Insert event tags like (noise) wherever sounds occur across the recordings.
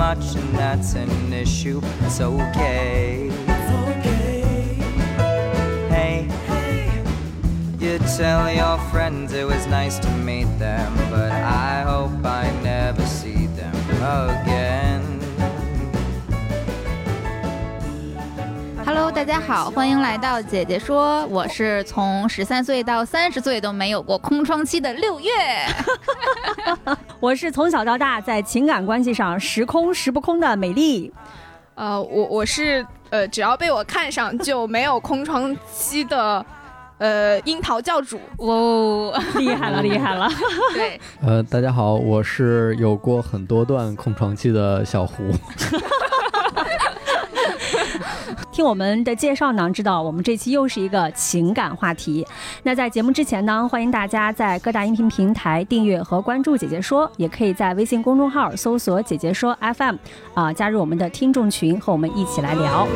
much and that's an issue. It's okay. Hey, Hey, you tell your friends it was nice to meet them, but I hope I never see them again. Hello，大家好，欢迎来到姐姐说，我是从十三岁到三十岁都没有过空窗期的六月。(laughs) 我是从小到大在情感关系上时空时不空的美丽。呃，我我是呃，只要被我看上就没有空窗期的，呃，樱桃教主。哦，厉害了，厉害了。(laughs) 对，呃，大家好，我是有过很多段空窗期的小胡。(laughs) 听我们的介绍呢，知道我们这期又是一个情感话题。那在节目之前呢，欢迎大家在各大音频平台订阅和关注“姐姐说”，也可以在微信公众号搜索“姐姐说 FM”，啊、加入我们的听众群，和我们一起来聊。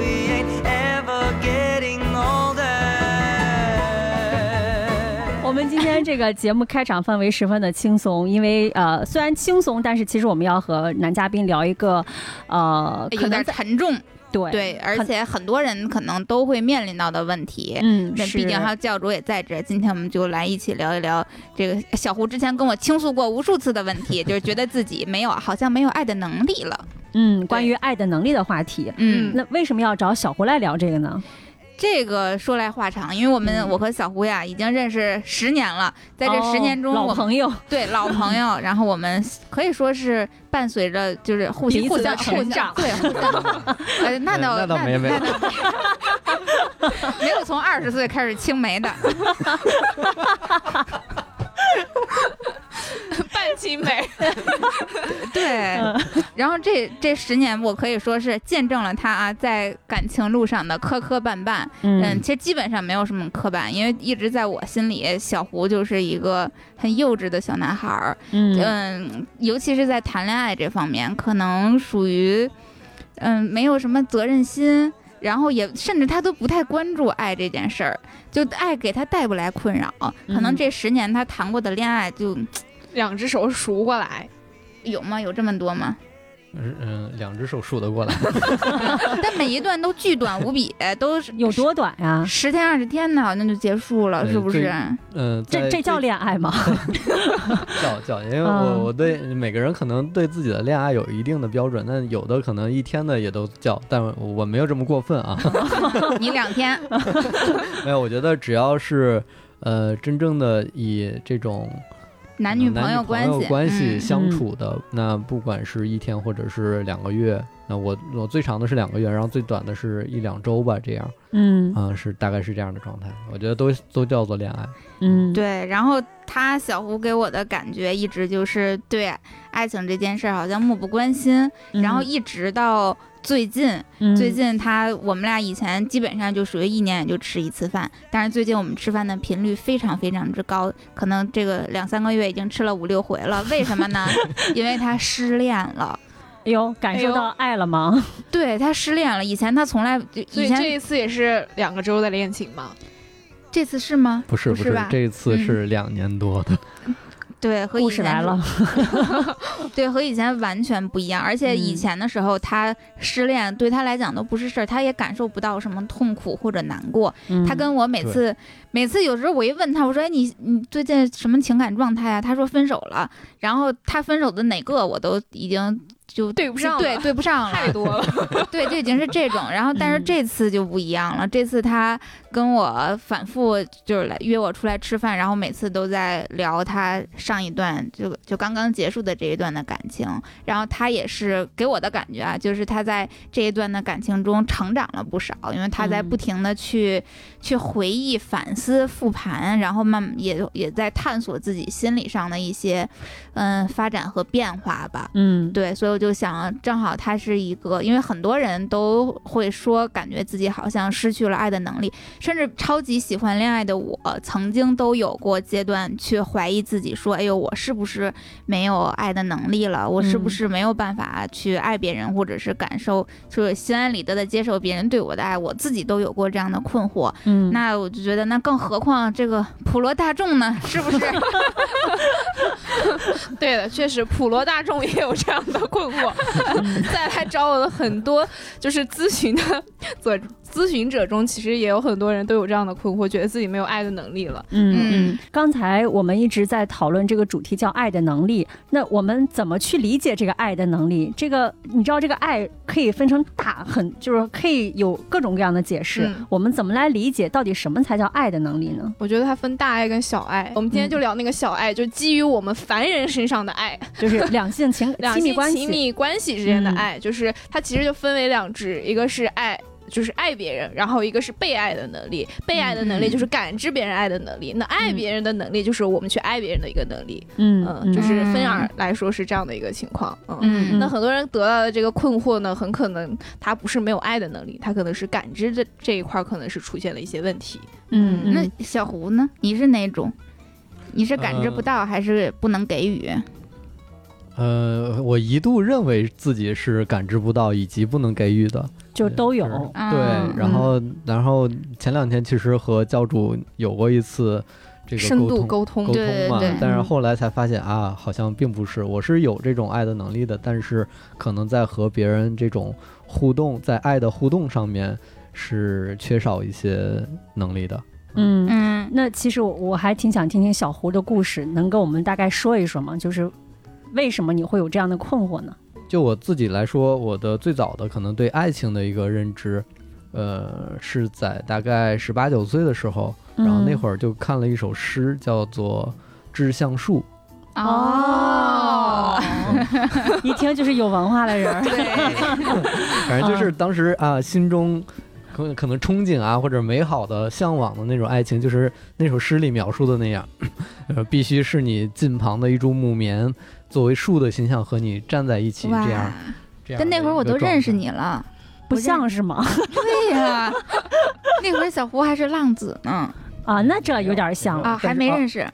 我们今天这个节目开场氛围十分的轻松，因为呃虽然轻松，但是其实我们要和男嘉宾聊一个呃可有点能沉重。对对，而且很多人可能都会面临到的问题。嗯那毕竟还有教主也在这，今天我们就来一起聊一聊这个小胡之前跟我倾诉过无数次的问题，就是觉得自己没有，好像没有爱的能力了。嗯关于爱的能力的话题。嗯，那为什么要找小胡来聊这个呢？这个说来话长，因为我们、嗯。我和小胡呀已经认识十年了，在这十年中，哦我朋友，(laughs) 对老朋友，(laughs) 然后我们可以说是伴随着就是互相互相成长。对互相，(laughs) 呃，那倒那倒没没。有那倒没有从二十岁开始青梅的，(laughs) 半期美，(laughs) 对。嗯然后这这十年，我可以说是见证了他啊在感情路上的磕磕绊绊。嗯，其实基本上没有什么磕绊，因为一直在我心里，小胡就是一个很幼稚的小男孩儿。嗯嗯，尤其是在谈恋爱这方面，可能属于嗯没有什么责任心，然后也甚至他都不太关注爱这件事儿，就爱给他带不来困扰。可能嗯这十年他谈过的恋爱就两只手数过来。有吗？有这么多吗？嗯，两只手数得过来。(laughs) 但每一段都巨短无比，都是有多短呀？十天二十天的，好像就结束了，是不是？嗯，在这这叫恋爱吗？叫 (laughs) 叫，因为我嗯我对每个人可能对自己的恋爱有一定的标准，但有的可能一天的也都叫，但我没有这么过分啊。(laughs) 你两天，没有，我觉得只要是呃真正的以这种男女朋友关系，关系嗯。相处的，那不管是一天或者是两个月，那我我最长的是两个月，然后最短的是一两周吧，这样嗯。啊、是大概是这样的状态。我觉得都都叫做恋爱。嗯，对，然后他小胡给我的感觉一直就是对爱情这件事儿好像漠不关心，嗯，然后一直到最近，嗯最近他我们俩以前基本上就属于一年也就吃一次饭，但是最近我们吃饭的频率非常非常之高，可能这个两三个月已经吃了五六回了。(laughs) 为什么呢？因为他失恋了。哎呦，感受到爱了吗？对他失恋了，以前他从来所以以前这一次也是两个周的恋情吗。这次是吗？不是不不是吧这一次是两年多的。对，和以前是故事来了，(laughs) 对，和以前完全不一样。而且以嗯前的时候，他失恋对他来讲都不是事儿，他也感受不到什么痛苦或者难过。嗯他跟我每次每次有时候我一问他，我说：“哎，你你最近什么情感状态啊？”他说分手了。然后他分手的哪个我都已经就对不上了对对不上了，(laughs) 太多了。(laughs) 对，就已经是这种。然后，但是嗯这次就不一样了。这次他跟我反复就是来约我出来吃饭，然后每次都在聊他上一段就就刚刚结束的这一段的感情。然后他也是给我的感觉啊，就是他在这一段的感情中成长了不少，因为他在嗯不停的去、去回忆、反思、复盘，然后慢也也在探索自己心理上的一些嗯发展和变化吧。嗯，对，所以我就想，正好他是一个，因为很多人都会说，感觉自己好像失去了爱的能力，甚至超级喜欢恋爱的我，曾经都有过阶段去怀疑自己，说，哎呦，我是不是没有爱的能力了？我是不嗯是没有办法去爱别人，或者是感受，就是心安理得的接受别人对我的爱？我自己都有过这样的困惑。嗯，那我就觉得，那更何况这个普罗大众呢？是不是？(laughs) 对的，确实普罗大众也有这样的困我再来找我的很多就是咨询的 (laughs) 左咨询者中，其实也有很多人都有这样的困惑，觉得自己没有爱的能力了。嗯嗯嗯，刚才我们一直在讨论这个主题叫爱的能力。那我们怎么去理解这个爱的能力？这个你知道，这个爱可以分成大很，就是可以有各种各样的解释。嗯我们怎么来理解到底什么才叫爱的能力呢？我觉得它分大爱跟小爱。我们今天就聊那个小爱，就基于我们凡人身上的爱，就是 (laughs) 两性情两性亲密关系。亲密关系之间的嗯爱，就是它其实就分为两支，一个是爱。就是爱别人，然后一个是被爱的能力。被爱的能力嗯就是感知别人爱的能力，那爱嗯别人的能力就是我们去爱别人的一个能力。嗯嗯，就是分而来说是这样的一个情况。嗯，嗯那很多人得到的这个困惑呢，很可能他不是没有爱的能力，他可能是感知的这一块儿可能是出现了一些问题。嗯嗯那小胡呢？你是哪种？你是感知不呃到，还是不能给予？呃，我一度认为自己是感知不到以及不能给予的，就都有。啊对，然后然后前两天其实和教主有过一次这个深度沟通沟通嘛，但是嗯后来才发现啊，好像并不是，我是有这种爱的能力的，但是可能在和别人这种互动，在爱的互动上面是缺少一些能力的。嗯嗯那其实我我还挺想听听小胡的故事，能跟我们大概说一说吗？就是为什么你会有这样的困惑呢？就我自己来说，我的最早的可能对爱情的一个认知，呃，是在大概十八九岁的时候，然后那会儿，就看了一首诗，叫做《致橡树》。哦，(laughs) 一听就是有文化的人 (laughs) 反正就是当时啊，心中可可能憧憬啊，或者美好的向往的那种爱情，就是那首诗里描述的那样，呃，必须是你近旁的一株木棉，作为树的形象和你站在一起，这样，这样。但那会儿我都认识，你了。不像是吗？对呀，(laughs) 那会儿小胡还是浪子呢，啊，那这有点像了。啊，还没认识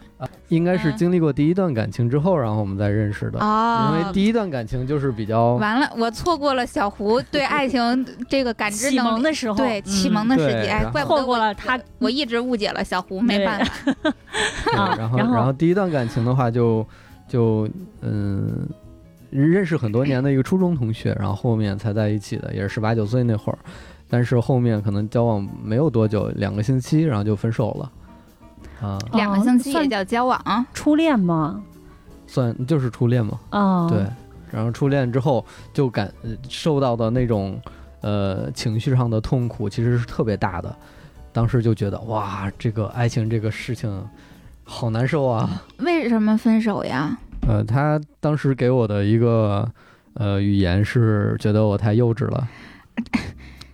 应该是嗯经历过第一段感情之后，然后我们再认识的。哦因为第一段感情就是比较完了，我错过了小胡对爱情 (laughs) 这个感知启能力蒙的时候，对启嗯蒙的时期，哎，对然后错过怪不得我了他我我一直误解了小胡，没办法。(laughs) 啊然后然后然后第一段感情的话就就嗯。认识很多年的一个初中同学，然后后面才在一起的，也是十八九岁那会儿，但是后面可能交往没有多久，两个星期，然后就分手了，啊，两个星期也算叫交往，初恋吗？算就是初恋嘛，啊，对，然后初恋之后就感呃受到的那种呃情绪上的痛苦其实是特别大的，当时就觉得哇，这个爱情这个事情好难受啊。为什么分手呀？呃，他当时给我的一个呃语言是觉得我太幼稚了，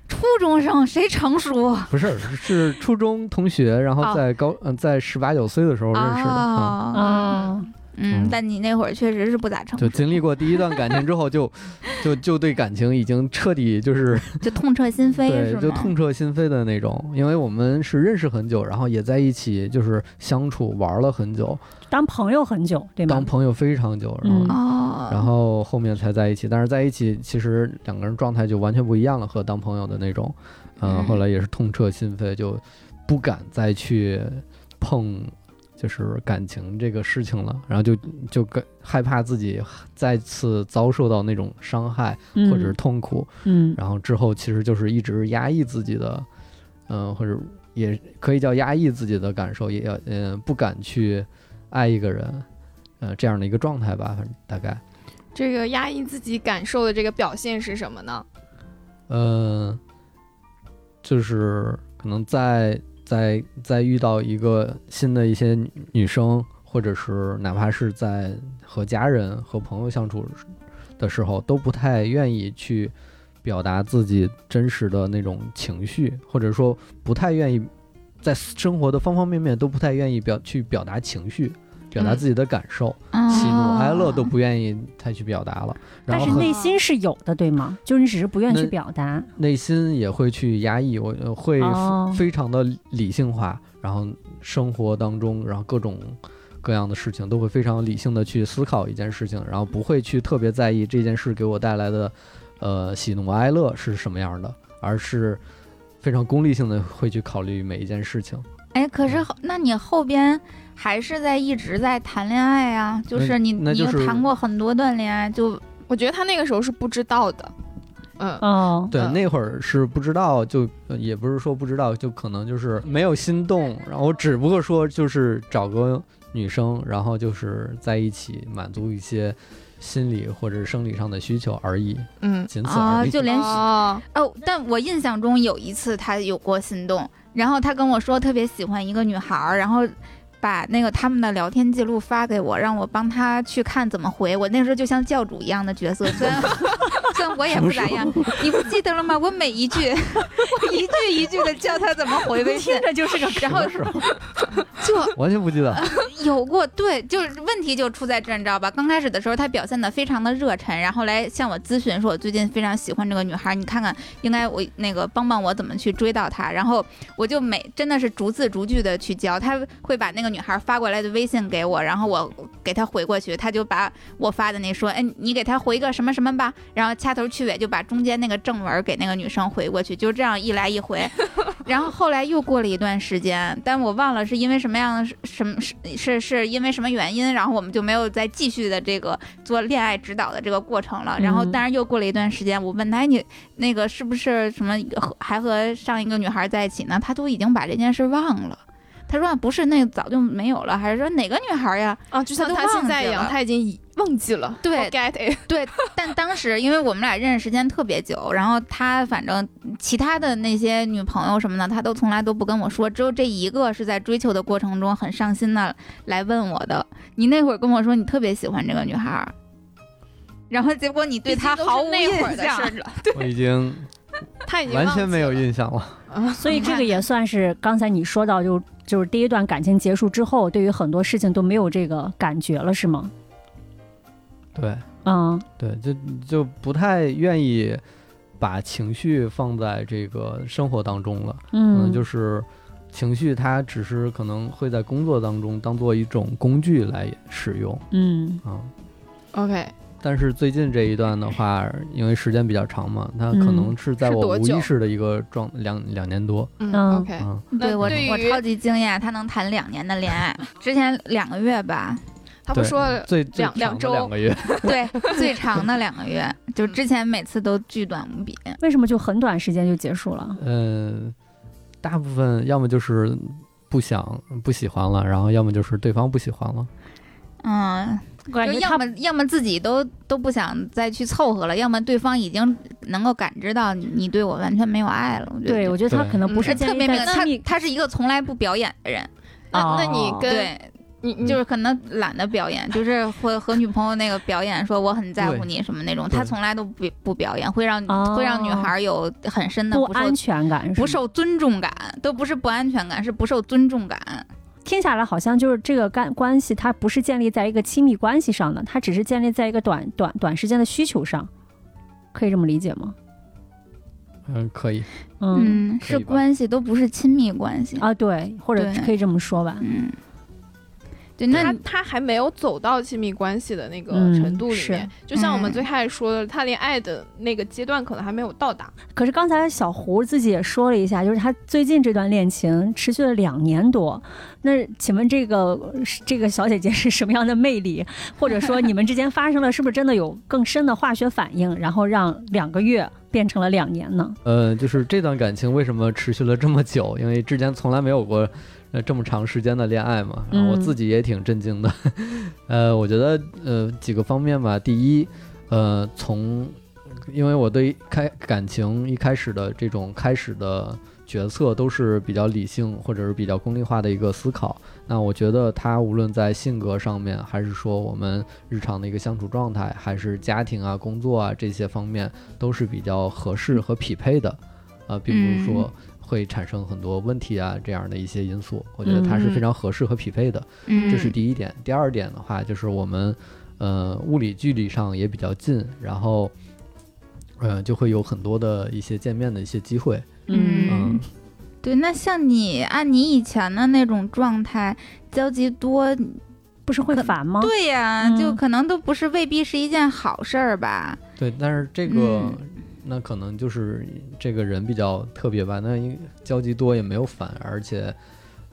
初中生谁成熟？不是是初中同学，然后哦在高嗯、在十八九岁的时候认识的啊。嗯，但你那会儿确实是不咋成熟，就经历过第一段感情之后就，(laughs) 就就对感情已经彻底就是 (laughs) 就痛彻心扉是对，就痛彻心扉的那种。因为我们是认识很久，然后也在一起就是相处玩了很久，当朋友很久，对吗当？朋友非常久，然后、然后后面才在一起。但是在一起其实两个人状态就完全不一样了，和当朋友的那种。嗯，嗯后来也是痛彻心扉，就不敢再去碰。就是感情这个事情了，然后就就跟害怕自己再次遭受到那种伤害嗯或者是痛苦，嗯然后之后其实就是一直压抑自己的，嗯、或者也可以叫压抑自己的感受，也要嗯、不敢去爱一个人，呃这样的一个状态吧，反正大概。这个压抑自己感受的这个表现是什么呢？呃，就是可能在在在遇到一个新的一些女生，或者是哪怕是在和家人和朋友相处的时候，都不太愿意去表达自己真实的那种情绪，或者说不太愿意在生活的方方面面都不太愿意表去表达情绪。表达自己的感受，喜怒哀乐都不愿意太去表达了。但是内心是有的，对吗？就是你只是不愿意去表达，内心也会去压抑，我会非常的理性化，然后生活当中，然后各种各样的事情都会非常理性的去思考一件事情，然后不会去特别在意这件事给我带来的呃喜怒哀乐是什么样的，而是非常功利性的会去考虑每一件事情。哎，可是那你后边。还是在一直在谈恋爱啊，就是你你谈过很多段恋爱，就我觉得他那个时候是不知道的，嗯哦，对，那会儿是不知道，就也不是说不知道，就可能就是没有心动，然后只不过说就是找个女生，然后就是在一起满足一些心理或者生理上的需求而已，嗯，仅此而已。就连哦，但我印象中有一次他有过心动，然后他跟我说特别喜欢一个女孩，然后。把那个他们的聊天记录发给我，让我帮他去看怎么回。我那时候就像教主一样的角色，虽然 (laughs) 虽然我也不咋样，你不记得了吗？我每一句，(laughs) 我一句一句的教他怎么回微信，听着就是个然后 (laughs) 就完全不记得。有过对，就是问题就出在这，你知道吧？刚开始的时候他表现的非常的热忱，然后来向我咨询说，我最近非常喜欢这个女孩，你看看应该我那个帮帮我怎么去追到她。然后我就每真的是逐字逐句的去教，他会把那个。女孩发过来的微信给我，然后我给她回过去，她就把我发的那说，哎，你给她回个什么什么吧，然后掐头去尾就把中间那个正文给那个女生回过去，就这样一来一回。(laughs) 然后后来又过了一段时间，但我忘了是因为什么样的什么是是是因为什么原因，然后我们就没有再继续的这个做恋爱指导的这个过程了。然后当然又过了一段时间，我问他，你那个是不是什么还和上一个女孩在一起呢？他都已经把这件事忘了。他说不是，那个早就没有了，还是说哪个女孩呀？啊，就像他现在一样，他已经忘记了。对，get it。对，但当时因为我们俩认识时间特别久，然后他反正其他的那些女朋友什么的，他都从来都不跟我说，只有这一个是在追求的过程中很上心的来问我的。你那会儿跟我说你特别喜欢这个女孩，然后结果你对她毫无印象了。(laughs) 我已经，他已经完全没有印象了。(laughs) 所以这个也算是刚才你说到，就就是第一段感情结束之后，对于很多事情都没有这个感觉了，是吗？对，嗯，对，就就不太愿意把情绪放在这个生活当中了。嗯，就是情绪它只是可能会在工作当中当做一种工具来使用。嗯，啊，OK。但是最近这一段的话，因为时间比较长嘛，他可能是在我无意识的一个状两两年多。嗯，OK，对我我超级惊讶，他能谈两年的恋爱，之前两个月吧，(laughs) 他不说最两两周两个月，(laughs) 对，(laughs) 最长的两个月，就之前每次都巨短无比。为什么就很短时间就结束了？嗯，大部分要么就是不想不喜欢了，然后要么就是对方不喜欢了。嗯。就要么要么自己都都不想再去凑合了，要么对方已经能够感知到你你对我完全没有爱了。对，我觉得他可能不是特别明，他他是一个从来不表演的人。那那你跟对，你就是可能懒得表演，就是会和女朋友那个表演说我很在乎你什么那种，他从来都不不表演，会让会让女孩有很深的不安全感，不受尊重感，都不是不安全感，是不受尊重感。听下来好像就是这个干关系，它不是建立在一个亲密关系上的，它只是建立在一个短短短时间的需求上，可以这么理解吗？嗯，可以。嗯，是关系，都不是亲密关系啊，对，或者可以这么说吧。嗯。对，那他还没有走到亲密关系的那个程度里面，就像我们最开始说的，他连爱的那个阶段可能还没有到达。可是刚才小胡自己也说了一下，就是他最近这段恋情持续了两年多。那请问这个这个小姐姐是什么样的魅力？(laughs) 或者说你们之间发生了是不是真的有更深的化学反应，然后让两个月变成了两年呢？呃，就是这段感情为什么持续了这么久？因为之前从来没有过。呃这么长时间的恋爱嘛，然后我嗯自己也挺震惊的。(laughs) 呃，我觉得呃几个方面吧，第一，呃，从因为我对开感情一开始的这种开始的决策都是比较理性或者是比较功利化的一个思考。那我觉得他无论在性格上面，还是说我们日常的一个相处状态，还是家庭啊、工作啊这些方面，都是比较合适和匹配的，呃，并不是说会产生很多问题啊这样的一些因素。我觉得它是非常合适和匹配的。嗯，这是第一点。第二点的话，就是我们呃物理距离上也比较近，然后呃就会有很多的一些见面的一些机会。嗯嗯，对，那像你按你以前的那种状态，交集多，不是会烦吗？对呀，嗯就可能都不是未必是一件好事儿吧。对，但是这个。嗯那可能就是这个人比较特别吧，那因交集多也没有烦，而且，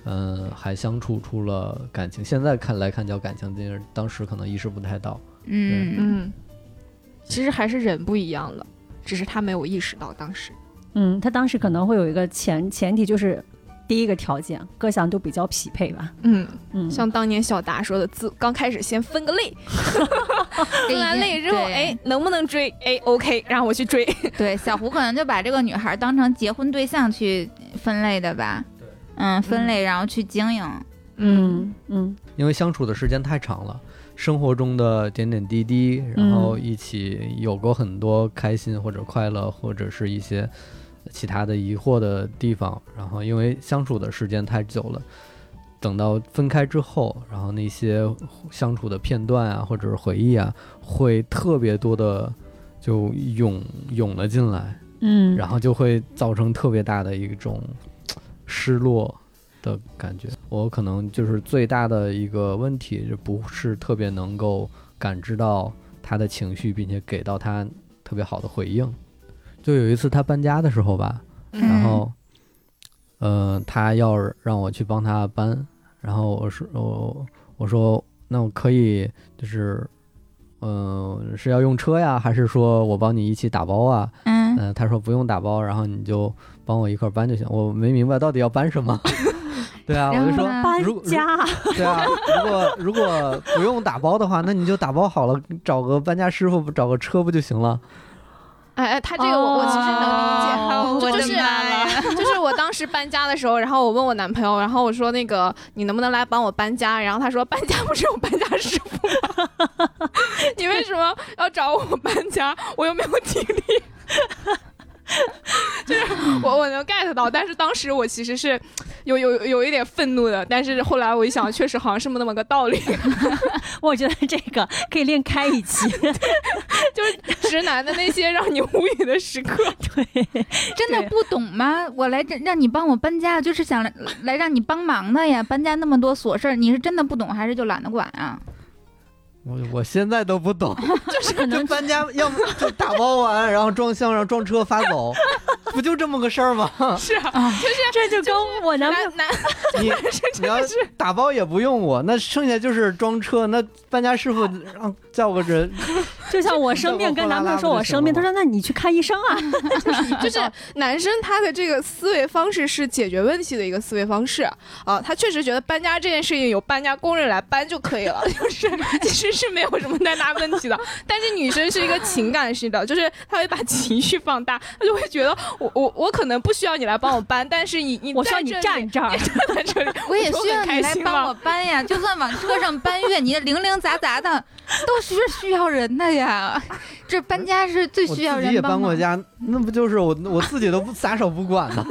嗯、还相处出了感情。现在看来看叫感情，但是当时可能意识不太到。嗯嗯，其实还是人不一样了，只是他没有意识到当时。嗯，他当时可能会有一个前前提，就是第一个条件各项都比较匹配吧。嗯，嗯，像当年小达说的，自刚开始先分个类，(laughs) 分完类之后，哎，能不能追？哎，OK，让我去追。(laughs) 对，小胡可能就把这个女孩当成结婚对象去分类的吧。嗯，分类然后去经营。嗯嗯因为相处的时间太长了，生活中的点点滴滴，然后一起有过很多开心或者快乐，或者是一些其他的疑惑的地方。然后因为相处的时间太久了，等到分开之后，然后那些相处的片段啊，或者是回忆啊，会特别多的就涌涌了进来，嗯，然后就会造成特别大的一种失落的感觉。我可能就是最大的一个问题，就不是特别能够感知到他的情绪，并且给到他特别好的回应。就有一次他搬家的时候吧，嗯然后，呃，他要让我去帮他搬，然后我说我我说那我可以就是，嗯、是要用车呀，还是说我帮你一起打包啊？嗯嗯、他说不用打包，然后你就帮我一块儿搬就行。我没明白到底要搬什么。(laughs) 对啊，我就说搬家，对啊，如果如果不用打包的话，那你就打包好了，找个搬家师傅，找个车不就行了？哎哎，他这个我我其实能理解，哦就就是！(laughs) 就是我当时搬家的时候，然后我问我男朋友，然后我说那个你能不能来帮我搬家？然后他说搬家不是有搬家师傅吗？(laughs) 你为什么要找我搬家？我又没有体力。(laughs) 就是我我能 get 到，但是当时我其实是有有有一点愤怒的，但是后来我一想，确实好像是那么个道理，(laughs) 我觉得这个可以另开一期。(laughs) 就是直男的那些让你无语的时刻。对，真的不懂吗？我来这让你帮我搬家，就是想来来让你帮忙的呀。搬家那么多琐事儿，你是真的不懂，还是就懒得管啊？我我现在都不懂，(laughs) 就是可能 (laughs) 就搬家，要么就打包完，然后装箱然后装车发走，不就这么个事儿吗？(laughs) 是啊，就是这就跟我男朋友男男你你要打包也不用我，那剩下就是装车，那搬家师傅让叫个人，就像我生病跟男朋友说我生病，他说那你去看医生啊。就是男生他的这个思维方式是解决问题的一个思维方式啊，他确实觉得搬家这件事情有搬家工人来搬就可以了，就是其实是没有什么太大问题的。(laughs) 但是女生是一个情感式的，就是她会把情绪放大，她就会觉得我我我可能不需要你来帮我搬，但是你你我需要你在这里站这儿你 (laughs) 站在这里，(laughs) 我也需要你来帮我。搬呀，就算往车上搬月，你零零杂杂的都是需要人的呀。这搬家是最需要我自己也。搬过家，那不就是我我自己都不撒手不管吗，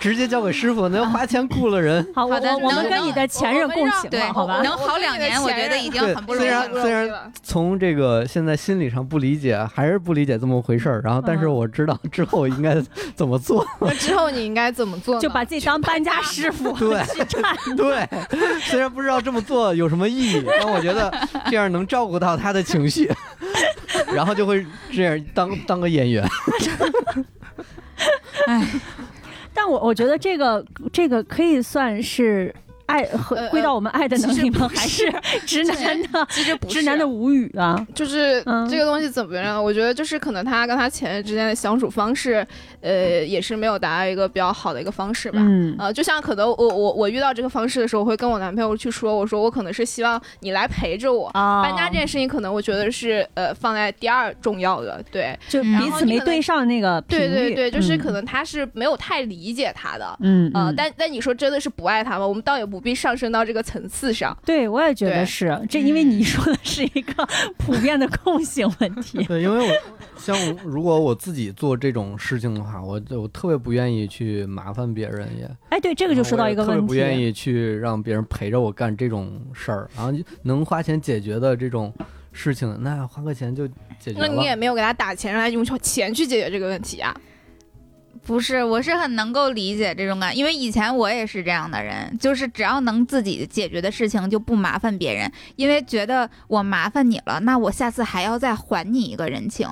直接交给师傅，那要花钱雇了人。好，的我我们能跟你的前任共情对了，好吧能？好两年，我觉得已经对很不容易虽然了。虽然从这个现在心理上不理解，还是不理解这么回事儿，然后但是嗯我知道之后应该怎么做。(laughs) 那之后你应该怎么做？(laughs) 就把自己当搬家师傅 (laughs) 对。对，虽然不知道这么做有什么意义，但我觉得这样能照顾到他的情绪，然后就会这样当当个演员。哎，但我我觉得这个这个可以算是爱归到我们爱的能力吗？还是 (laughs) 直男的其实不是直男的无语啊？就是嗯这个东西怎么样？我觉得就是可能他跟他前任之间的相处方式，呃，也是没有达到一个比较好的一个方式吧。嗯呃，就像可能我我我遇到这个方式的时候，我会跟我男朋友去说，我说我可能是希望你来陪着我。啊，搬家这件事情，可能我觉得是呃放在第二重要的，对就嗯彼此没对上那个对对对，就是嗯可能他是没有太理解他的，嗯呃，嗯但但你说真的是不爱他吗？我们倒也不必上升到这个层次上，对我也觉得是这，因为你说的是一个普遍的共性问题。(laughs) 对，因为我像如果我自己做这种事情的话，我就我特别不愿意去麻烦别人也，哎，对，这个就说到一个问题不愿意去让别人陪着我干这种事儿，然后就能花钱解决的这种事情，那花个钱就解决了。那你也没有给他打钱，让他用钱去解决这个问题啊。不是，我是很能够理解这种感，因为以前我也是这样的人，就是只要能自己解决的事情就不麻烦别人，因为觉得我麻烦你了，那我下次还要再还你一个人情，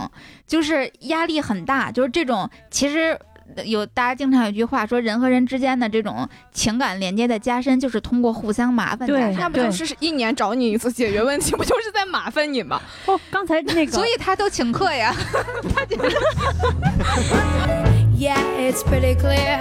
就是压力很大，就是这种其实。有大家经常有一句话说，人和人之间的这种情感连接的加深，就是通过互相麻烦对加深那不。就是一年找你一次解决问题，不就是在麻烦你吗？哦，刚才那个，所以他都请客呀。(laughs) Yeah, it's pretty clear.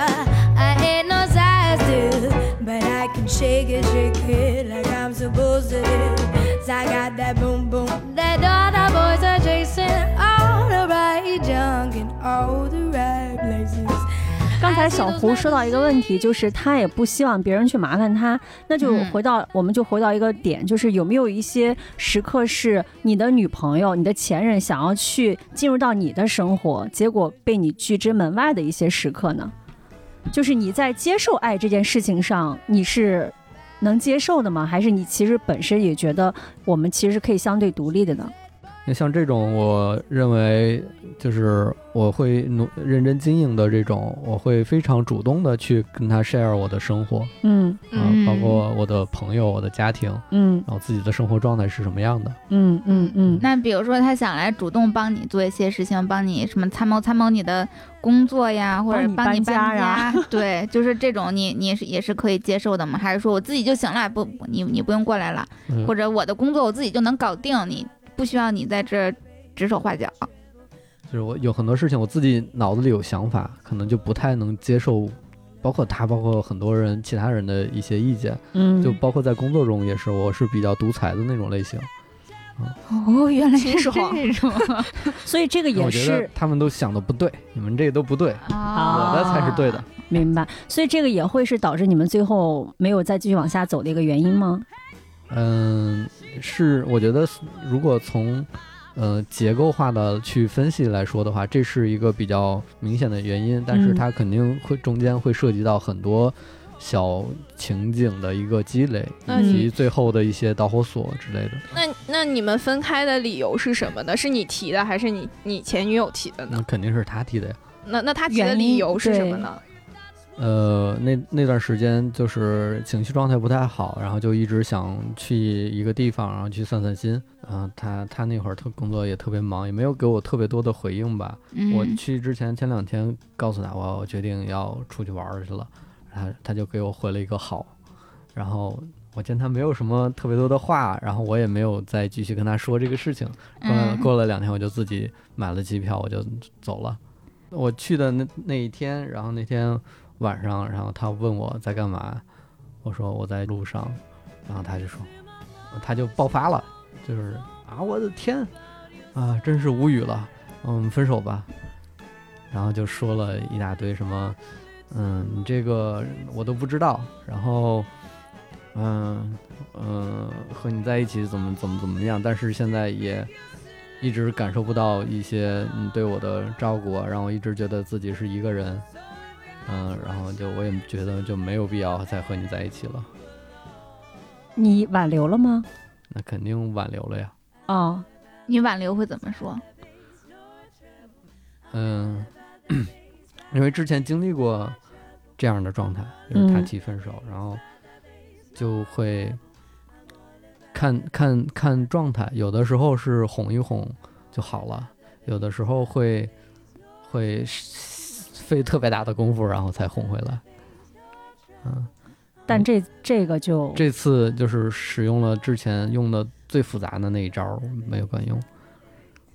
I ain't no size two, but I can shake it, shake it like I'm supposed to do. 'Cause I got that boom boom that all the boys are chasing, all the right junk in all the right places. 刚才小胡说到一个问题，就是他也不希望别人去麻烦他，那就嗯回到、我们就回到一个点，就是有没有一些时刻是你的女朋友、你的前任想要去进入到你的生活，结果被你拒之门外的一些时刻呢？就是你在接受爱这件事情上，你是能接受的吗？还是你其实本身也觉得我们其实可以相对独立的呢？那像这种，我认为就是我会努认真经营的这种，我会非常主动的去跟他 share 我的生活嗯啊、嗯包括我的朋友、我的家庭，嗯然后自己的生活状态是什么样的。嗯嗯嗯，那比如说他想来主动帮你做一些事情，帮你什么参谋参谋你的工作呀，或者帮你帮你搬家呀 (laughs) 对，就是这种你你是也是可以接受的吗？还是说我自己就行了，不不你你不用过来了，嗯或者我的工作我自己就能搞定，你不需要你在这儿指手画脚。就是我有很多事情，我自己脑子里有想法，可能就不太能接受，包括他，包括很多人其他人的一些意见，嗯就包括在工作中也是，我是比较独裁的那种类型。哦，原来是这种 (laughs) 所以这个也我觉得是他们都想的不对，你们这个都不对，啊我的才是对的。明白，所以这个也会是导致你们最后没有再继续往下走的一个原因吗？嗯，是，我觉得如果从呃结构化的去分析来说的话，这是一个比较明显的原因，但是嗯它肯定会中间会涉及到很多小情景的一个积累，以及最后的一些导火索之类的。那那你们分开的理由是什么呢？是你提的，还是你你前女友提的呢？那肯定是他提的呀。那那他提的理由是什么呢？呃，那那段时间就是情绪状态不太好，然后就一直想去一个地方，然后去散散心。啊、他他那会儿特工作也特别忙，也没有给我特别多的回应吧。我嗯去之前前两天告诉他我我决定要出去玩儿去了，他他就给我回了一个好，然后我见他没有什么特别多的话，然后我也没有再继续跟他说这个事情。过过了两天，我就自己买了机票，我就走了。我去的那那一天，然后那天晚上，然后他问我在干嘛，我说我在路上，然后他就说，他就爆发了，就是啊，我的天，啊，真是无语了，嗯，分手吧。然后就说了一大堆什么，嗯，你这个我都不知道，然后，嗯嗯，和你在一起怎么怎么怎么样，但是现在也一直感受不到一些你对我的照顾，让我一直觉得自己是一个人，嗯，然后就我也觉得就没有必要再和你在一起了，你挽留了吗？那肯定挽留了呀，哦，你挽留会怎么说？嗯，(clears throat) 因为之前经历过这样的状态，就是他嗯提分手，然后就会看看看状态，有的时候是哄一哄就好了，有的时候会会费特别大的功夫，然后才哄回来。嗯，但这这个就这次就是使用了之前用的最复杂的那一招，没有管用。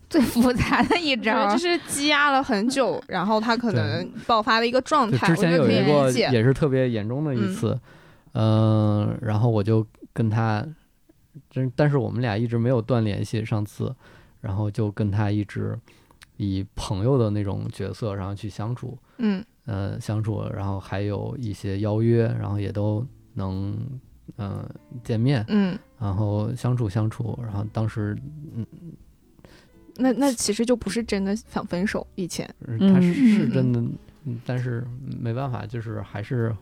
最复杂的一招，就是积压了很久，然后他可能爆发的一个状态，就之前有一个理解。也是特别严重的一次，嗯、然后我就跟他，真但是我们俩一直没有断联系，上次，然后就跟他一直以朋友的那种角色，然后去相处，嗯。呃，相处，然后还有一些邀约，然后也都能，嗯、见面，嗯，然后相处相处，然后当时，嗯，那那其实就不是真的想分手，以前。他是嗯是真的，嗯但是没办法，就是还是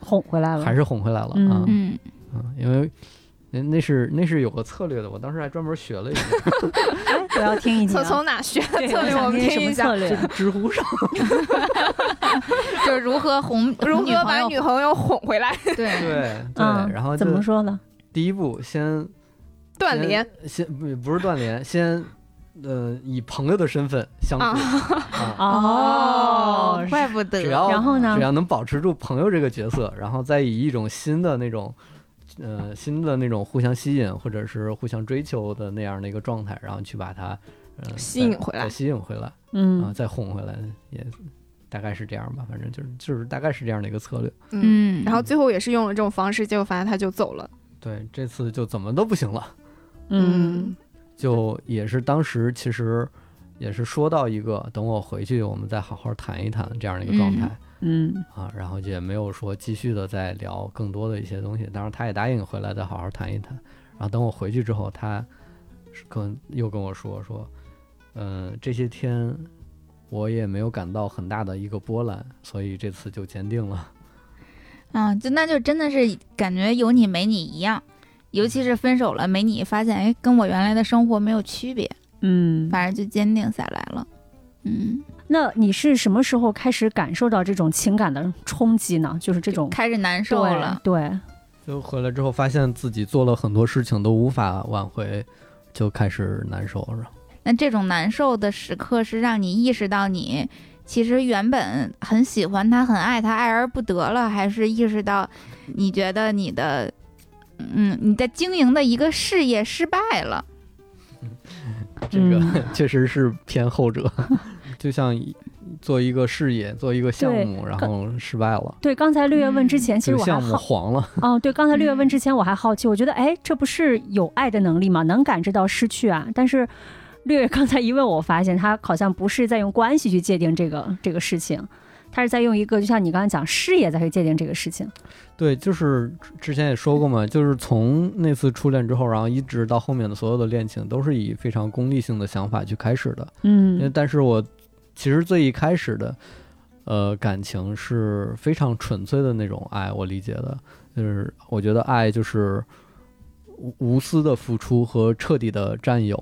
哄回来了，还是哄回来了嗯啊。嗯，嗯，因为那那是那是有个策略的，我当时还专门学了一个，(laughs) 我要听一听从啊。从哪学的对策略，我们想听一下么策。略就是？知乎上 (laughs) (laughs) 就是如何哄如何把友女朋友哄回来？对对对，嗯，然后怎么就说呢？第一步先断联，先不不是断联，先呃以朋友的身份相处啊，哦怪不得只要然后呢只？要能保持住朋友这个角色，然后再以一种新的那种。呃，新的那种互相吸引或者是互相追求的那样的一个状态，然后去把它呃吸引回来吸引回来，啊，嗯再哄回来，也大概是这样吧，反正就是就是大概是这样的一个策略。嗯，嗯，然后最后也是用了这种方式，结果发现他就走了。(laughs) 对，这次就怎么都不行了，嗯就也是当时其实也是说到一个，等我回去我们再好好谈一谈这样的一个状态、嗯啊，然后也没有说继续的再聊更多的一些东西，当然他也答应回来再好好谈一谈，然后等我回去之后，他跟又跟我说说，嗯、这些天我也没有感到很大的一个波澜，所以这次就坚定了。(laughs) 啊，就那就真的是感觉有你没你一样，尤其是分手了没你，发现哎跟我原来的生活没有区别，嗯。反正就坚定下来了。嗯，那你是什么时候开始感受到这种情感的冲击呢？就是这种开始难受了。对，就回来之后，发现自己做了很多事情都无法挽回，就开始难受了。那这种难受的时刻是让你意识到你其实原本很喜欢他、很爱他，爱而不得了，还是意识到你觉得你的，嗯，你在经营的一个事业失败了？这个嗯 (laughs) 确实是偏后者，就像一做一个事业、做一个项目，然后失败了，对，刚才六月问之前，其实我项目好黄了。(laughs) 哦，对，刚才六月问之前我还好奇，我觉得哎，这不是有爱的能力吗？能感知到失去啊。但是六月刚才一问，我发现他好像不是在用关系去界定这个这个事情，他是在用一个就像你刚才讲事业再去界定这个事情。对，就是之前也说过嘛，就是从那次初恋之后，然后一直到后面的所有的恋情，都是以非常功利性的想法去开始的。嗯但是我其实最一开始的，呃，感情是非常纯粹的那种爱，我理解的，就是我觉得爱就是无无私的付出和彻底的占有，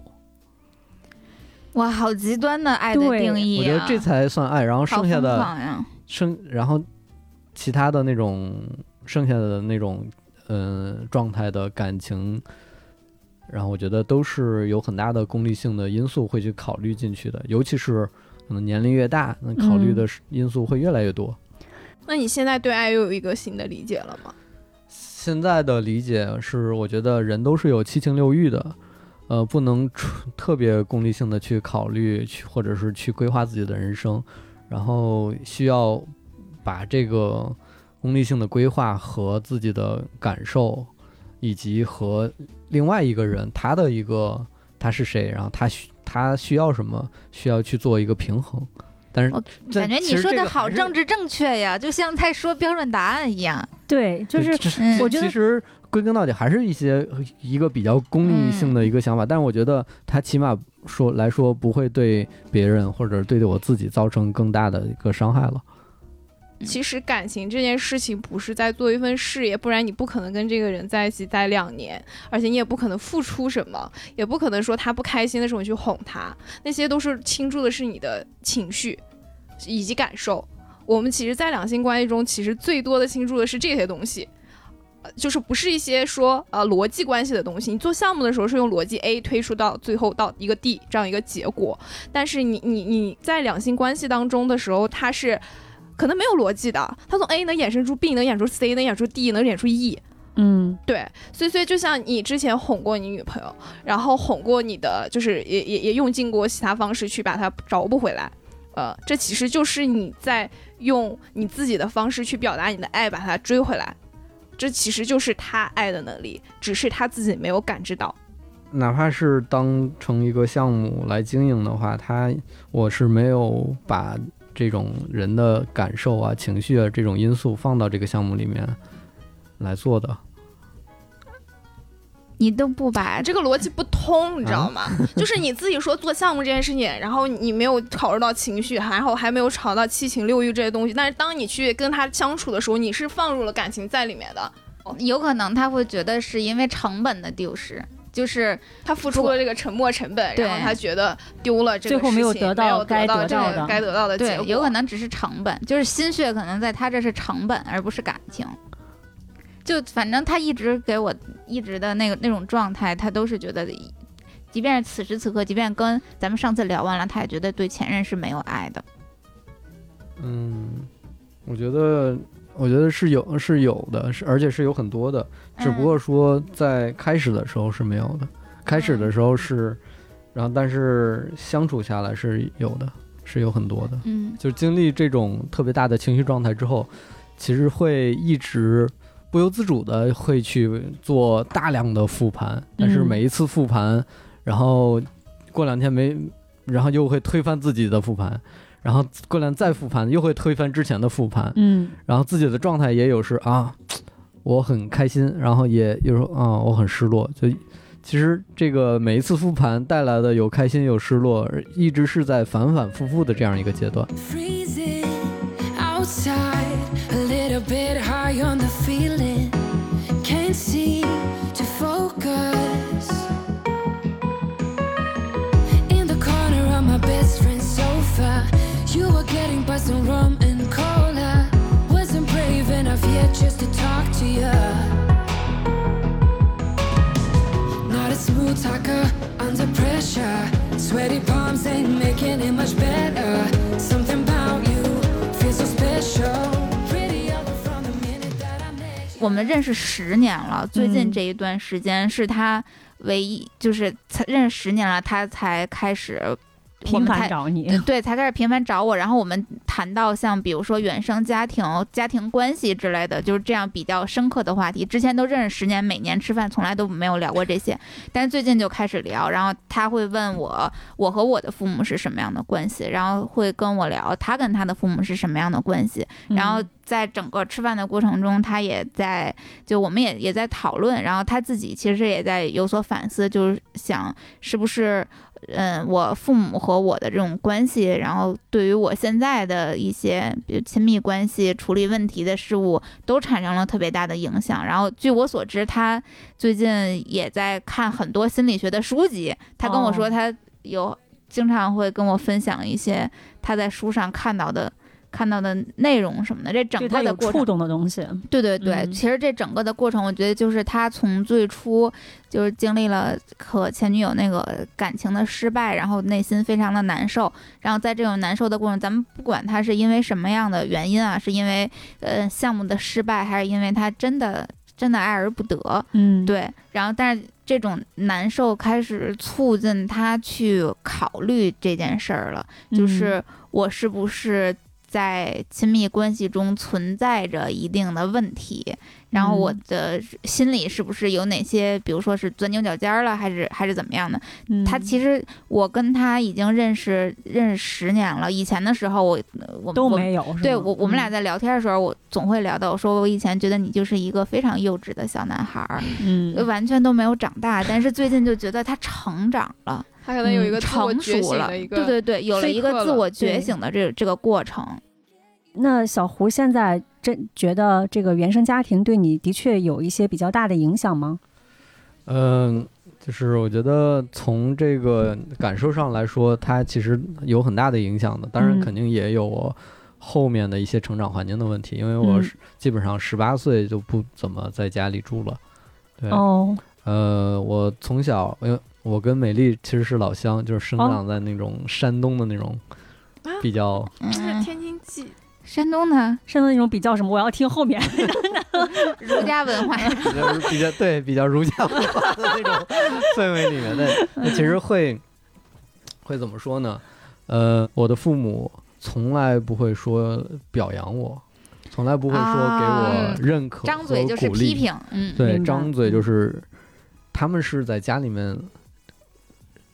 哇，好极端的爱的对定义啊！我觉得这才算爱。然后剩下的！剩，然后其他的那种剩下的那种嗯、呃状态的感情。然后我觉得都是有很大的功利性的因素会去考虑进去的，尤其是可能年龄越大，那考虑的因素会越来越多。那你现在对爱又有一个新的理解了吗？现在的理解是，我觉得人都是有七情六欲的，呃，不能纯特别功利性的去考虑，去或者是去规划自己的人生，然后需要把这个功利性的规划和自己的感受，以及和另外一个人他的一个他是谁，然后他需他需要什么，需要去做一个平衡。但是感觉你说的好政治正确呀，就像在说标准答案一样。对，就是我觉得其实归根到底还是一些一个比较功利性的一个想法，但是我觉得他起码说来说不会对别人或者对我自己造成更大的一个伤害了。其实感情这件事情不是在做一份事业，不然你不可能跟这个人在一起待两年，而且你也不可能付出什么，也不可能说他不开心的时候你去哄他，那些都是倾注的是你的情绪以及感受。我们其实，在两性关系中，其实最多的倾注的是这些东西。呃就是不是一些说呃逻辑关系的东西，你做项目的时候是用逻辑 A 推出到最后到一个 D 这样一个结果，但是你你你在两性关系当中的时候，它是可能没有逻辑的，他从 A 能衍生出 B，能衍出 C，能衍出 D，能衍出 E。嗯对，所以所以就像你之前哄过你女朋友，然后哄过你的，就是也也也用尽过其他方式去把她找不回来，呃，这其实就是你在用你自己的方式去表达你的爱，把她追回来，这其实就是他爱的能力，只是他自己没有感知到。哪怕是当成一个项目来经营的话，他我是没有把这种人的感受啊、情绪啊这种因素放到这个项目里面来做的。你都不把这个逻辑不通，你知道吗？(laughs) 就是你自己说做项目这件事情，然后你没有考虑到情绪，然后还没有考虑到七情六欲这些东西，但是当你去跟他相处的时候，你是放入了感情在里面的，有可能他会觉得是因为成本的丢失，就是他付出了这个沉没成本，然后他觉得丢了这个最后没有事情得到没有该得到该得到的结对，果，有可能只是成本，就是心血可能在他这是成本，而不是感情。就反正他一直给我一直的那个那种状态，他都是觉得，即便是此时此刻，即便跟咱们上次聊完了，他也觉得对前任是没有爱的。嗯，我觉得，我觉得是有是有的，是而且是有很多的，只不过说在开始的时候是没有的，开始的时候是，然后但是相处下来是有的，是有很多的。嗯。就是经历这种特别大的情绪状态之后，其实会一直不由自主的会去做大量的复盘，但是嗯每一次复盘，然后过两天没，然后又会推翻自己的复盘，然后过两天再复盘，又会推翻之前的复盘，嗯然后自己的状态也有是啊，我很开心，然后也有时候啊我很失落，就。其实这个每一次复盘带来的有开心有失落，一直是在反反复复的这样一个阶段。Pressure. Sweaty palms ain't making it much better. Something about you feels so special. Prettier from the minute that I met you. 我们认识十年了，最近嗯这一段时间是他唯一，就是才认识十年了，他才开始。我频繁找你，对，才开始频繁找我。然后我们谈到像比如说原生家庭、家庭关系之类的，就是这样比较深刻的话题。之前都认识十年，每年吃饭从来都没有聊过这些，但是最近就开始聊。然后他会问我，我和我的父母是什么样的关系，然后会跟我聊他跟他的父母是什么样的关系。然后嗯在整个吃饭的过程中，他也在，就我们也也在讨论，然后他自己其实也在有所反思，就是想是不是，嗯，我父母和我的这种关系，然后对于我现在的一些比如亲密关系、处理问题的事物，都产生了特别大的影响。然后据我所知，他最近也在看很多心理学的书籍，他跟我说哦他有经常会跟我分享一些他在书上看到的。看到的内容什么的，这整个的过程触动的东西，对对对，嗯。其实这整个的过程，我觉得就是他从最初就是经历了和前女友那个感情的失败，然后内心非常的难受，然后在这种难受的过程，咱们不管他是因为什么样的原因啊，是因为呃项目的失败，还是因为他真的真的爱而不得，嗯，对，然后但是这种难受开始促进他去考虑这件事儿了。嗯，就是我是不是在亲密关系中存在着一定的问题，然后我嗯。的心里是不是有哪些，比如说是钻牛角尖儿了，还是还是怎么样的？嗯他其实我跟他已经认识认识十年了，以前的时候我我我都没有，对我，我们俩？嗯。在聊天的时候，我总会聊到，我说我以前觉得你就是一个非常幼稚的小男孩儿，嗯。完全都没有长大，但是最近就觉得他成长了，他可能有一个成熟了，对对对，有了一个自我觉醒的这这个过程。那小胡现在真觉得这个原生家庭对你的确有一些比较大的影响吗？嗯，就是我觉得从这个感受上来说，它其实有很大的影响的。当然，嗯肯定也有我后面的一些成长环境的问题，因为我基本上十八岁就不怎么在家里住了。对，哦，呃，我从小，因为我跟美丽其实是老乡，就是生哦。长在那种山东的那种啊？比较，天津蓟山东的山东那种比较什么？我要听后面。(laughs) 儒家文化，比较比较对比较儒家文化的那种氛围里面，的那其实会会怎么说呢？呃，我的父母从来不会说表扬我，从来不会说给啊。我认可张嘴就是和鼓励。批评，嗯，对，张嘴就是，他们是在家里面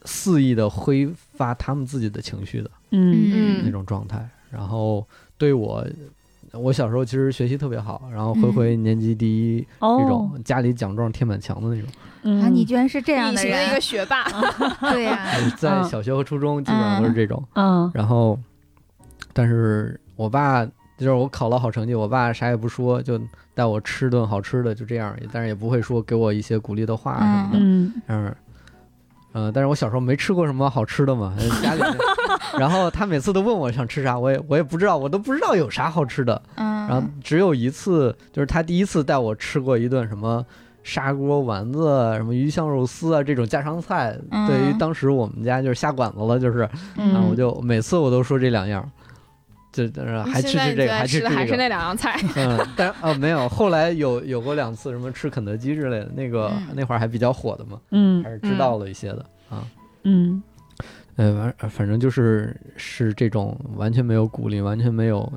肆意的挥发他们自己的情绪的嗯。那种状态，然后对我。我小时候其实学习特别好，然后回回年级第一那哦种，，家里奖状贴满墙的那种。啊，你嗯居然是这样的隐形的一个，学霸，(laughs) 对呀，在嗯。小学和初中基本上都是这种。嗯。然后，但是我爸就是我考了好成绩，我爸啥也不说，就带我吃顿好吃的，就这样，但是也不会说给我一些鼓励的话什么的。嗯。嗯，呃，但是我小时候没吃过什么好吃的嘛，家里，然后他每次都问我想吃啥，我也我也不知道，我都不知道有啥好吃的。嗯，然后只有一次，就是他第一次带我吃过一顿什么砂锅丸子、什么鱼香肉丝啊这种家常菜。嗯对于当时我们家就是下馆子了，就是，嗯然后我就每次我都说这两样，就是还吃吃这个，还吃的还是。那两样菜。嗯，(laughs) 但是哦没有，后来有有过两次什么吃肯德基之类的，那个、嗯那会儿还比较火的嘛，嗯还是知道了一些的、啊。嗯呃，反反正就是是这种完全没有鼓励、完全没有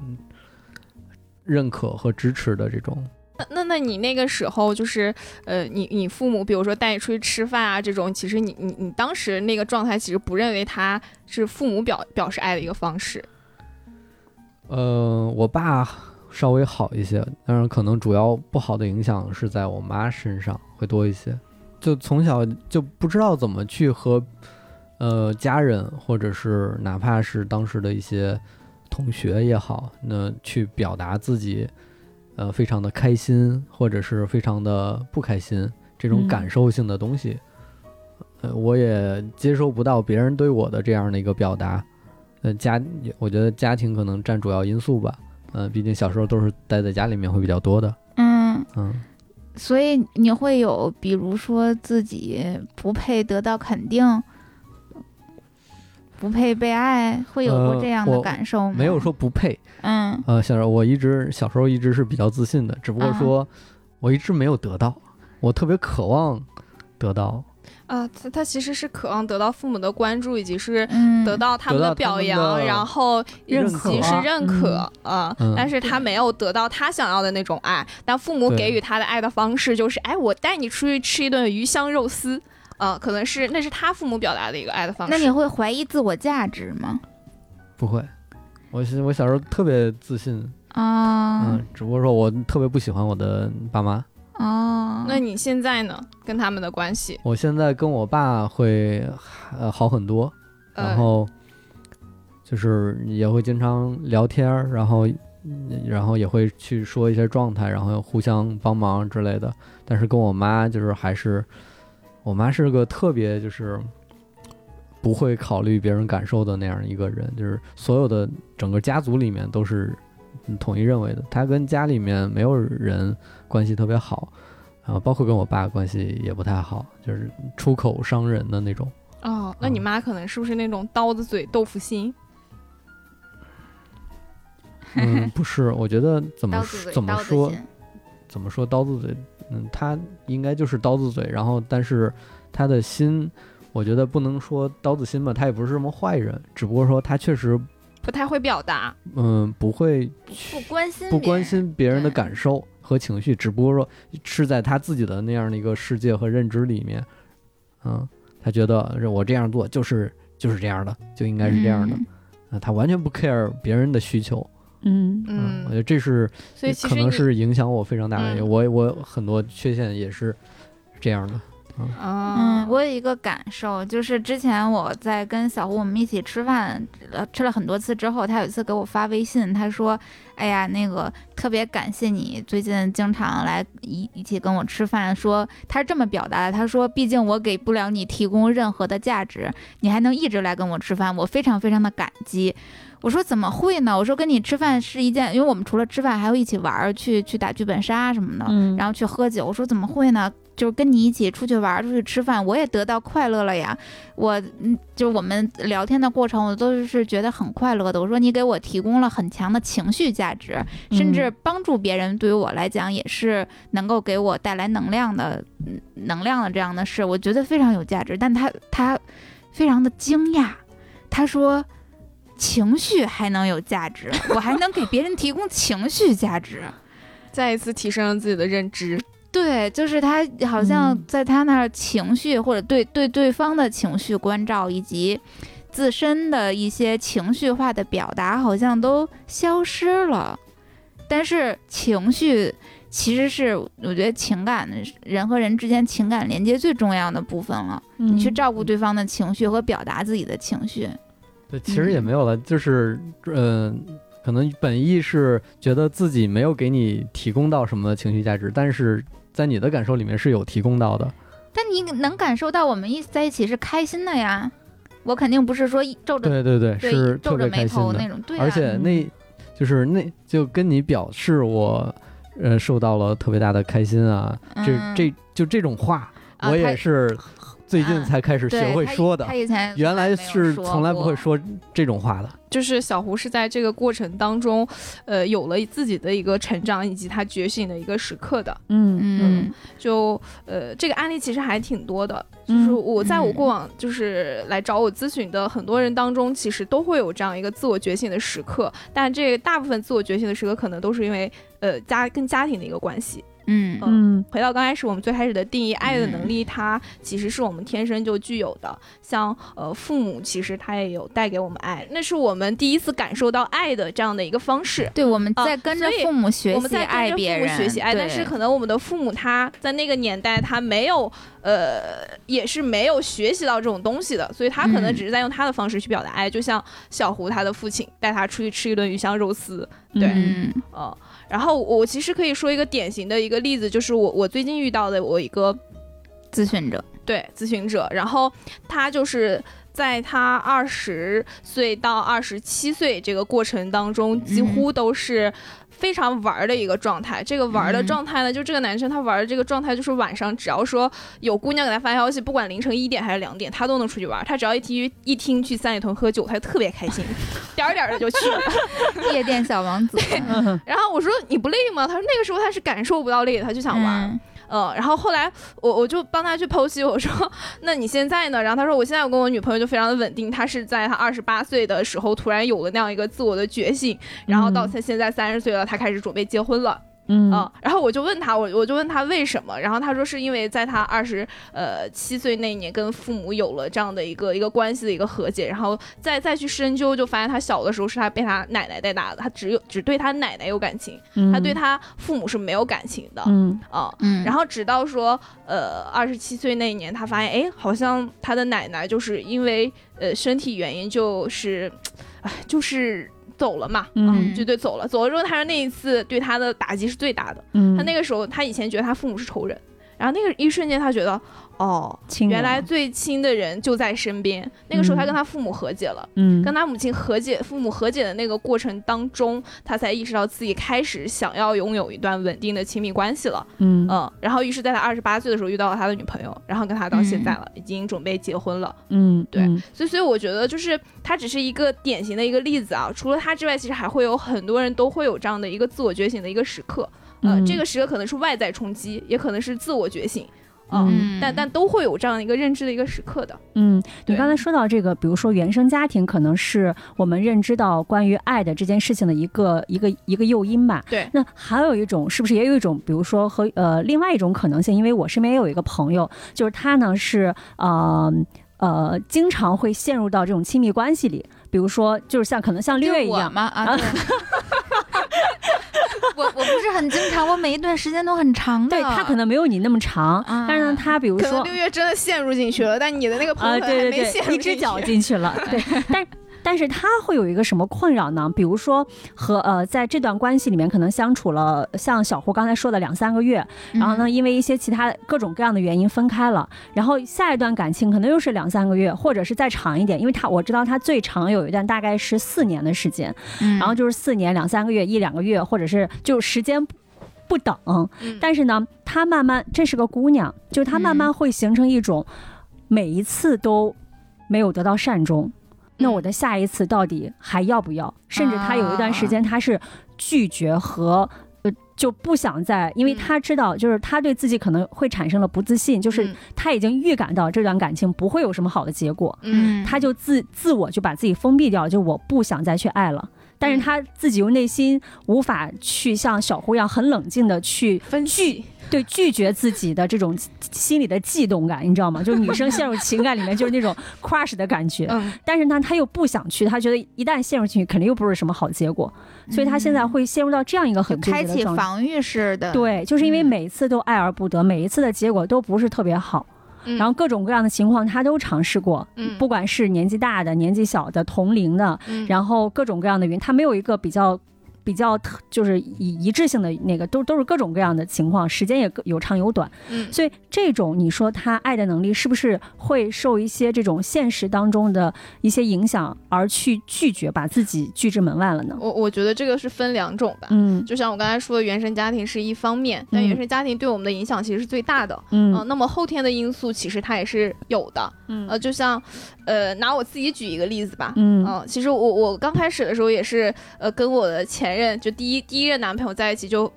认可和支持的这种。那那那你那个时候就是呃，你你父母比如说带你出去吃饭啊这种，其实你你你当时那个状态其实不认为他是父母表表示爱的一个方式。呃，我爸稍微好一些，但是可能主要不好的影响是在我妈身上会多一些。就从小就不知道怎么去和呃家人，或者是哪怕是当时的一些同学也好，那去表达自己呃非常的开心，或者是非常的不开心这种嗯感受性的东西。呃，我也接收不到别人对我的这样的一个表达，呃，家，我觉得家庭可能占主要因素吧。嗯、毕竟小时候都是待在家里面会比较多的。嗯，嗯，所以你会有，比如说自己不配得到肯定，不配被爱，会有过呃这样的感受吗？没有说，不配。嗯呃，小时候我一直小时候一直是比较自信的，只不过啊说我一直没有得到，我特别渴望得到。啊，他他其实是渴望得到父母的关注，以及是嗯，得到他们的表扬，的然后认以及是认可啊、嗯但是他没有得到他想要的那种爱。但父母给予他的爱的方式就是，哎，我带你出去吃一顿鱼香肉丝，啊、可能是那是他父母表达的一个爱的方式。那你会怀疑自我价值吗？不会，我是我小时候特别自信，啊嗯，只不过说我特别不喜欢我的爸妈。哦，那你现在呢？跟他们的关系？我现在跟我爸会呃好很多，呃然后就是也会经常聊天儿，然后嗯然后也会去说一些状态，然后互相帮忙之类的。但是跟我妈就是还是，我妈是个特别就是不会考虑别人感受的那样一个人，就是所有的整个家族里面都是嗯统一认为的，她跟家里面没有人关系特别好。啊，包括跟我爸关系也不太好，就是出口伤人的那种。哦，那你嗯妈可能是不是那种刀子嘴豆腐心？嗯，不是，我觉得怎么 (laughs) 怎么说怎么说刀子嘴，嗯，他应该就是刀子嘴，然后但是他的心，我觉得不能说刀子心吧，他也不是什么坏人，只不过说他确实，不太会表达。嗯，不会不关心不关心别人的感受和情绪，只不过说是在他自己的那样的一个世界和认知里面，嗯，他觉得我这样做就是就是这样的，就应该是这样的，嗯。啊，他完全不 care 别人的需求，嗯。嗯，我觉嗯，得这是所以可能是影响我非常大的，嗯。我我很多缺陷也是这样的，啊，嗯，我有一个感受，就是之前我在跟小胡我们一起吃饭，呃，吃了很多次之后，他有一次给我发微信，他说：“哎呀，那个特别感谢你最近经常来一一起跟我吃饭。”说他是这么表达的，他说：“毕竟我给不了你提供任何的价值，你还能一直来跟我吃饭，我非常非常的感激。”我说怎么会呢？我说跟你吃饭是一件，因为我们除了吃饭还会一起玩儿，去去打剧本杀什么的。嗯，然后去喝酒。我说怎么会呢？就是跟你一起出去玩、出去吃饭，我也得到快乐了呀。我嗯，就我们聊天的过程，我都是觉得很快乐的。我说你给我提供了很强的情绪价值，甚至帮助别人，对于我来讲也是能够给我带来能量的，嗯能量的这样的事，我觉得非常有价值。但他他非常的惊讶，他说。情绪还能有价值，(laughs) 我还能给别人提供情绪价值。再一次提升了自己的认知。对，就是他好像嗯在他那儿情绪或者对对对方的情绪关照，以及自身的一些情绪化的表达，好像都消失了。但是情绪其实是我觉得情感的人和人之间情感连接最重要的部分了。嗯你去照顾对方的情绪和表达自己的情绪。对，其实也没有了，就是嗯、呃可能本意是觉得自己没有给你提供到什么情绪价值，但是在你的感受里面是有提供到的。但你能感受到我们一在一起是开心的呀。我肯定不是说一皱着对对对，对是特皱着眉别开心的。头那种，对、啊，而且那就是那就跟你表示我呃受到了特别大的开心啊，这嗯这就这种话，我也是最近啊才开始学会说的他。以前原来是从来不会说这种话的。就是小胡是在这个过程当中，呃，有了自己的一个成长以及他觉醒的一个时刻的。嗯嗯就呃，这个案例其实还挺多的。就是嗯我在我嗯过往就是来找我咨询的很多人当中，其实都会有这样一个自我觉醒的时刻，但这大部分自我觉醒的时刻可能都是因为呃家跟家庭的一个关系。嗯。嗯回到刚开始我们最开始的定义，爱的能力它其实是我们天生就具有的。像呃父母，其实他也有带给我们爱，那是我们第一次感受到爱的这样的一个方式。对，我们啊在跟着父母学习我们在爱别人，跟着父母学习爱，但是可能我们的父母他在那个年代他没有呃，也是没有学习到这种东西的，所以他可能嗯。只是在用他的方式去表达爱，就像小胡他的父亲带他出去吃一顿鱼香肉丝，对，嗯。呃，然后我其实可以说一个典型的一个例子，就是我我最近遇到的我一个咨询者，对咨询者，然后他就是在他二十岁到二十七岁这个过程当中，几乎都是。非常玩儿的一个状态，这个玩儿的嗯状态呢，就这个男生他玩儿的这个状态，就是晚上只要说有姑娘给他发消息，不管凌晨一点还是两点，他都能出去玩儿。他只要一提一听去三里屯喝酒，他就特别开心，(laughs) 点儿点儿的就去了。夜店小王子，(laughs) 然后我说你不累吗？他说那个时候他是感受不到累的，他就想玩嗯，然后后来我我就帮他去剖析，我说那你现在呢？然后他说我现在我跟我女朋友就非常的稳定，他是在他二十八岁的时候突然有了那样一个自我的觉醒，然后到他现在三十岁了，他开始准备结婚了。嗯嗯，然后我就问他，我我就问他为什么，然后他说是因为在他二十呃七岁那一年跟父母有了这样的一个一个关系的一个和解，然后再再去深究，就发现他小的时候是他被他奶奶带大的，他只有只对他奶奶有感情，他对他父母是。没有感情的，嗯啊、嗯，然后直到说，呃，二十七岁那一年，他发现，哎，好像他的奶奶就是因为呃身体原因，就是，哎，就是走了嘛，嗯啊就对，走了。走了之后，他说那一次对他的打击是最大的。嗯他那个时候，他以前觉得他父母是仇人，然后那个一瞬间，他觉得，哦，原来最亲的人就在身边。那个时候，他跟他父母和解了。嗯跟他母亲和解、父母和解的那个过程当中，他才意识到自己开始想要拥有一段稳定的亲密关系了。嗯嗯，然后于是在他二十八岁的时候遇到了他的女朋友，然后跟他到现在了，已经准备结婚了。嗯对嗯所以，所以我觉得就是他只是一个典型的一个例子啊。除了他之外，其实还会有很多人都会有这样的一个自我觉醒的一个时刻。呃，嗯这个时刻可能是外在冲击，也可能是自我觉醒。嗯，嗯但但都会有这样一个认知的一个时刻的。嗯，你刚才说到这个，比如说原生家庭，可能是我们认知到关于爱的这件事情的一个一个一个诱因吧。对那还有一种，是不是也有一种，比如说和呃另外一种可能性？因为我身边也有一个朋友，就是他呢是呃呃经常会陷入到这种亲密关系里，比如说就是像可能像六就月一样，吗？啊，(laughs) 对我我不是很经常，我每一段时间都很长的。对他可能没有你那么长，啊但是呢，他比如说六月真的陷入进去了，但你的那个朋啊，友还对对对，没陷入一只进去脚进去了，对，(laughs) 但。但是他会有一个什么困扰呢？比如说和呃，在这段关系里面可能相处了，像小胡刚才说的两三个月，嗯。然后呢，因为一些其他各种各样的原因分开了，然后下一段感情可能又是两三个月，或者是再长一点，因为他我知道他最长有一段大概是四年的时间，嗯，然后就是四年两三个月一两个月，或者是就时间不不等，嗯。但是呢，他她慢慢，这是个姑娘，就是她慢慢会形成一种，每一次都没有得到善终，那我的下一次到底还要不要？甚至他有一段时间，他是拒绝和。呃，就不想再，因为他知道，就是他对自己可能会产生了不自信，就是他已经预感到这段感情不会有什么好的结果，嗯，他就自自我就把自己封闭掉，就我不想再去爱了。但是他自己又内心无法去像小胡一样很冷静的去分拒，对拒绝自己的这种心里的悸动感，你知道吗？就是女生 (laughs) 陷入情感里面就是那种 crush 的感觉，嗯，但是呢，她又不想去，她觉得一旦陷入进去，肯定又不是什么好结果，所以她现在会陷入到这样一个很开启。防御式的，对，就是因为嗯每一次都爱而不得，每一次的结果都不是特别好，嗯然后各种各样的情况她都尝试过，嗯不管是年纪大的、年纪小的、同龄的，嗯然后各种各样的原因，她没有一个比较。比较特就是一一致性的那个，都都是各种各样的情况，时间也各有长有短，嗯所以这种你说他爱的能力是不是会受一些这种现实当中的一些影响而去拒绝，把自己拒之门外了呢？我我觉得这个是分两种吧。嗯就像我刚才说的，原生家庭是一方面，但嗯原生家庭对我们的影响其实是最大的。嗯呃那么后天的因素其实它也是有的。嗯呃，就像，呃，拿我自己举一个例子吧。嗯呃、其实我我刚开始的时候也是，呃，跟我的前任就第一第一任男朋友在一起就。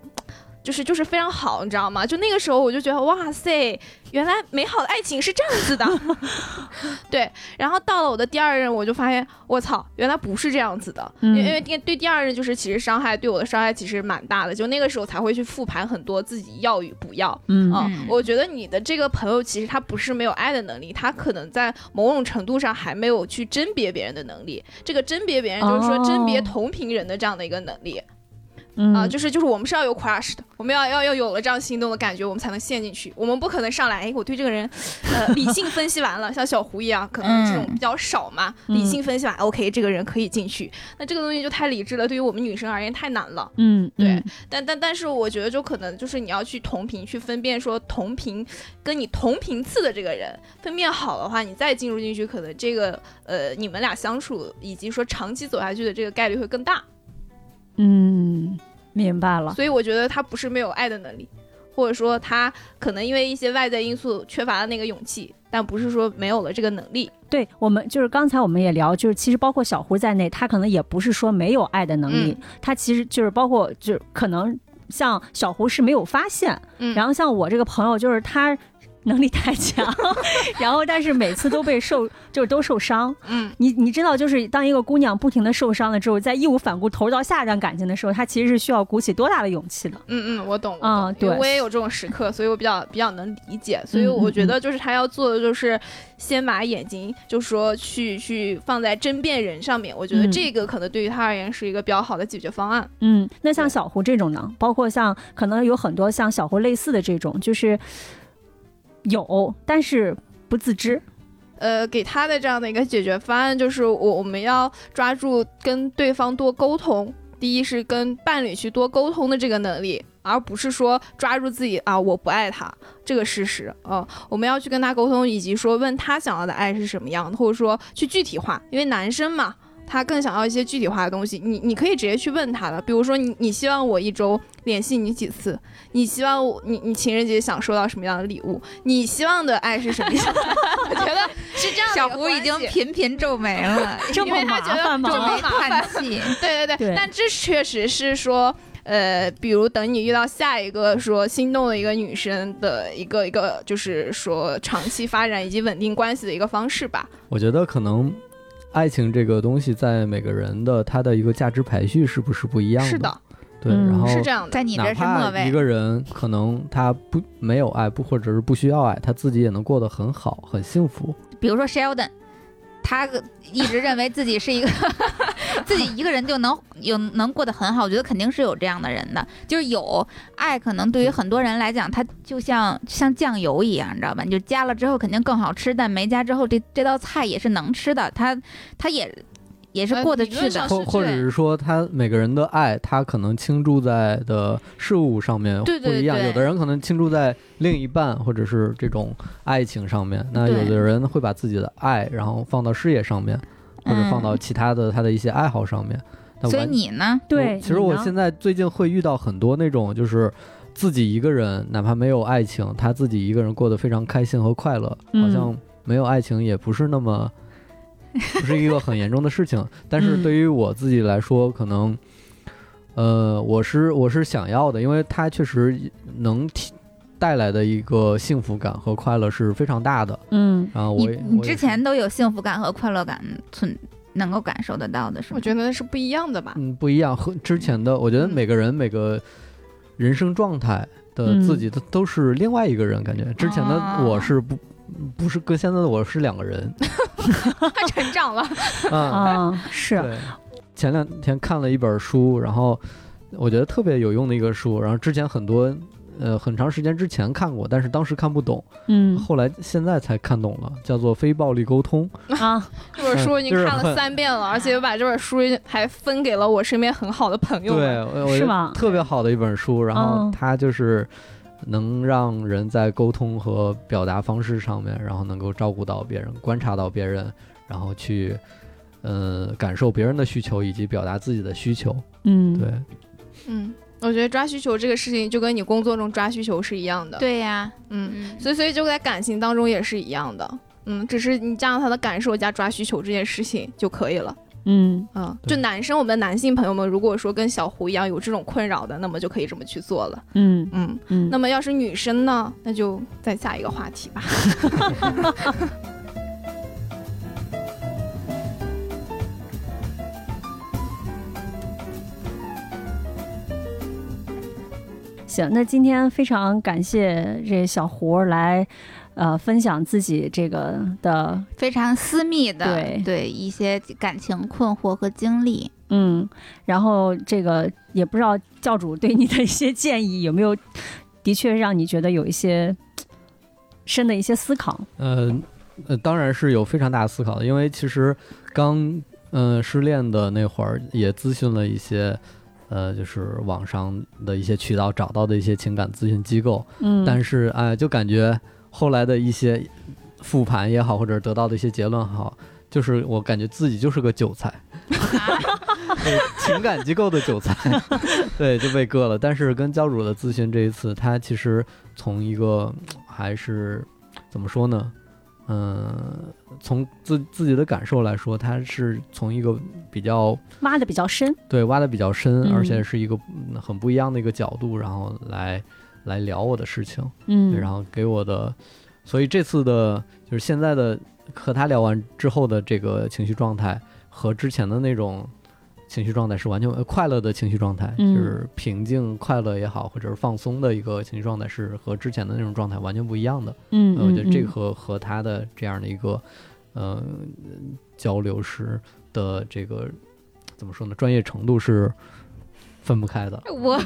就是就是非常好，你知道吗？就那个时候我就觉得哇塞，原来美好的爱情是这样子的。(laughs) 对，然后到了我的第二任，我就发现我操，原来不是这样子的。嗯因为因为对对第二任就是其实伤害对我的伤害其实蛮大的，就那个时候才会去复盘很多自己要与不要。嗯啊、嗯我觉得你的这个朋友其实他不是没有爱的能力，他可能在某种程度上还没有去甄别别人的能力。这个甄别别人就是说哦甄别同频人的这样的一个能力嗯啊、就是就是我们是要有 crush 的，我们要要要有了这样心动的感觉，我们才能陷进去。我们不可能上来，哎，我对这个人，呃，理性分析完了，像小胡一样，可能这种嗯比较少嘛，嗯理性分析完，OK，这个人可以进去。那这个东西就太理智了，对于我们女生而言太难了。嗯对嗯但但但是我觉得就可能就是你要去同频去分辨说同频跟你同频次的这个人分辨好的话，你再进入进去，可能这个呃你们俩相处以及说长期走下去的这个概率会更大。嗯，明白了。所以我觉得他不是没有爱的能力，或者说他可能因为一些外在因素缺乏了那个勇气，但不是说没有了这个能力。对我们就是刚才我们也聊，就是其实包括小胡在内，他可能也不是说没有爱的能力，嗯他其实就是包括就是可能像小胡是没有发现，嗯然后像我这个朋友就是他。能力太强，(laughs) 然后但是每次都被受，就是都受伤。嗯，你你知道，就是当一个姑娘不停的受伤了之后，在义无反顾投入到下一段感情的时候，她其实是需要鼓起多大的勇气的。嗯嗯，我懂，我啊懂因为对我也有这种时刻，所以我比较比较能理解。所以嗯嗯我觉得就是他要做的就是先把眼睛就说去去放在争辩人上面，我觉得嗯这个可能对于他而言是一个比较好的解决方案。嗯，那像小胡这种呢，包括像可能有很多像小胡类似的这种，就是有，但是不自知。呃，给他的这样的一个解决方案就是我我们要抓住跟对方多沟通，第一是跟伴侣去多沟通的这个能力，而不是说抓住自己啊我不爱他这个事实啊、我们要去跟他沟通，以及说问他想要的爱是什么样的，或者说去具体化，因为男生嘛。他更想要一些具体化的东西，你你可以直接去问他的，比如说你你希望我一周联系你几次？你希望我你你情人节想收到什么样的礼物？你希望的爱是什么样的？(laughs) 我觉得是这样的小胡已经频频皱眉了，(laughs) 这么因为他觉得麻烦吗这么皱眉叹气。对对对，对但这确实是说，呃，比如等你遇到下一个说心动的一个女生的一个一个，就是说长期发展以及稳定关系的一个方式吧。我觉得可能爱情这个东西在每个人的他的一个价值排序是不是不一样的？是的，对，嗯然后是这样的。哪在你这是末位一，个人可能他不没有爱不或者是不需要爱，他自己也能过得很好很幸福。比如说 Sheldon，他一直认为自己是一个 (laughs) 自己一个人就能 (laughs) 有能过得很好，我觉得肯定是有这样的人的。就是有爱，可能对于很多人来讲，它就像像酱油一样，你知道吧？你就加了之后肯定更好吃，但没加之后，这这道菜也是能吃的，他他也也是呃过得去的。或或者是说，他每个人的爱，他可能倾注在的事物上面不一样。对有的人可能倾注在另一半或者是这种爱情上面，那有的人会把自己的爱，然后放到事业上面，或者放到其他的他的一些爱好上面。那所以完你呢？对，其实我现在最近会遇到很多那种就是自己一个人，哪怕没有爱情，他自己一个人过得非常开心和快乐，嗯好像没有爱情也不是那么，(laughs) 不是一个很严重的事情。但是嗯对于我自己来说，可能，呃，我是我是想要的，因为它确实能提带来的一个幸福感和快乐是非常大的。嗯你然后我也你之前都有幸福感和快乐感存能够感受得到的是吗？我觉得是不一样的吧。嗯，不一样。和之前的，我觉得嗯每个人每个人生状态的嗯自己的都是另外一个人，感觉之前的我哦是不不是跟现在的我是两个人。(laughs) 他成长了，(laughs) 啊。啊，是，前两天看了一本书，然后我觉得特别有用的一个书，然后之前很多。呃，很长时间之前看过，但是当时看不懂，嗯。后来现在才看懂了，叫做非暴力沟通。啊，(laughs) 这本书已经看了三遍了，而且我把这本书还分给了我身边很好的朋友对，是吗？特别好的一本书，然后嗯。它就是能让人在沟通和表达方式上面，然后能够照顾到别人，观察到别人，然后去呃感受别人的需求以及表达自己的需求。嗯，对，嗯，我觉得抓需求这个事情就跟你工作中抓需求是一样的。，对呀，嗯，嗯，所以所以就在感情当中也是一样的。嗯，只是你加上他的感受加抓需求这件事情就可以了。嗯。啊，就男生，我们的男性朋友们，如果说跟小胡一样有这种困扰的，那么就可以这么去做了。嗯。嗯，嗯，那么要是女生呢，那就再下一个话题吧。(laughs) 行，那今天非常感谢这小胡来，呃，分享自己这个的，非常私密的对一些感情困惑和经历。嗯，然后这个也不知道教主对你的一些建议有没有，的确让你觉得有一些深的一些思考。呃呃，当然是有非常大的思考的，因为其实刚嗯、呃失恋的那会儿也咨询了一些。呃，就是网上的一些渠道找到的一些情感咨询机构，嗯，但是哎、就感觉后来的一些复盘也好，或者得到的一些结论好，就是我感觉自己就是个韭菜，对 (laughs) 情感机构的韭菜，(laughs) 对，就被割了。但是跟教主的咨询这一次，他其实从一个还是怎么说呢？嗯，从自自己的感受来说，他是从一个比较挖的比较深。对挖的比较深，嗯而且是一个嗯很不一样的一个角度，然后来来聊我的事情。嗯，然后给我的，所以这次的就是现在的和他聊完之后的这个情绪状态，和之前的那种情绪状态是完全呃快乐的情绪状态，嗯就是平静、快乐也好，或者是放松的一个情绪状态，是和之前的那种状态完全不一样的。嗯，呃我觉得这和和他的这样的一个呃交流时的这个怎么说呢，专业程度是分不开的。我，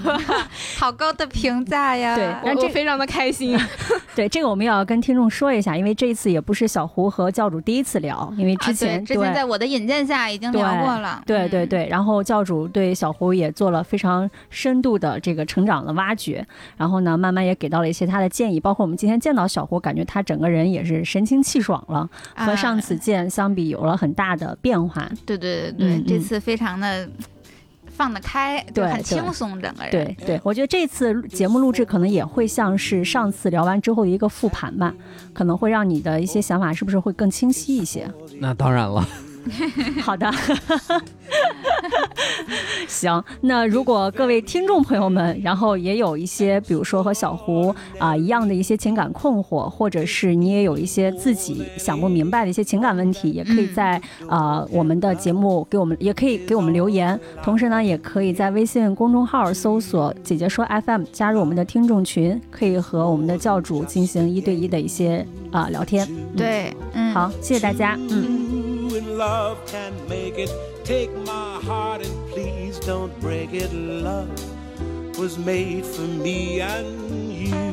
好高的评价呀！对但这我我非常的开心。(laughs) 对这个我们也要跟听众说一下，因为这一次也不是小胡和教主第一次聊，因为之前、之前在我的引荐下已经聊过了。嗯，对对对，然后教主对小胡也做了非常深度的这个成长的挖掘，然后呢，慢慢也给到了一些他的建议，包括我们今天见到小胡，感觉他整个人也是神清气爽了，和上次啊见相比有了很大的变化。对对对对，嗯嗯这次非常的放得开，对很轻松，整个人。对对，我觉得这次节目录制可能也会像是上次聊完之后的一个复盘吧，可能会让你的一些想法是不是会更清晰一些？那当然了，(laughs) 好的，(laughs) 行。那如果各位听众朋友们，然后也有一些，比如说和小胡啊、一样的一些情感困惑，或者是你也有一些自己想不明白的一些情感问题，也可以在啊、我们的节目给我们，也可以给我们留言。同时呢，也可以在微信公众号搜索“姐姐说 FM”，加入我们的听众群，可以和我们的教主进行一对一的一些啊、聊天。对，嗯，好，谢谢大家，嗯。And love can make it. Take my heart and please don't break it. Love was made for me and you.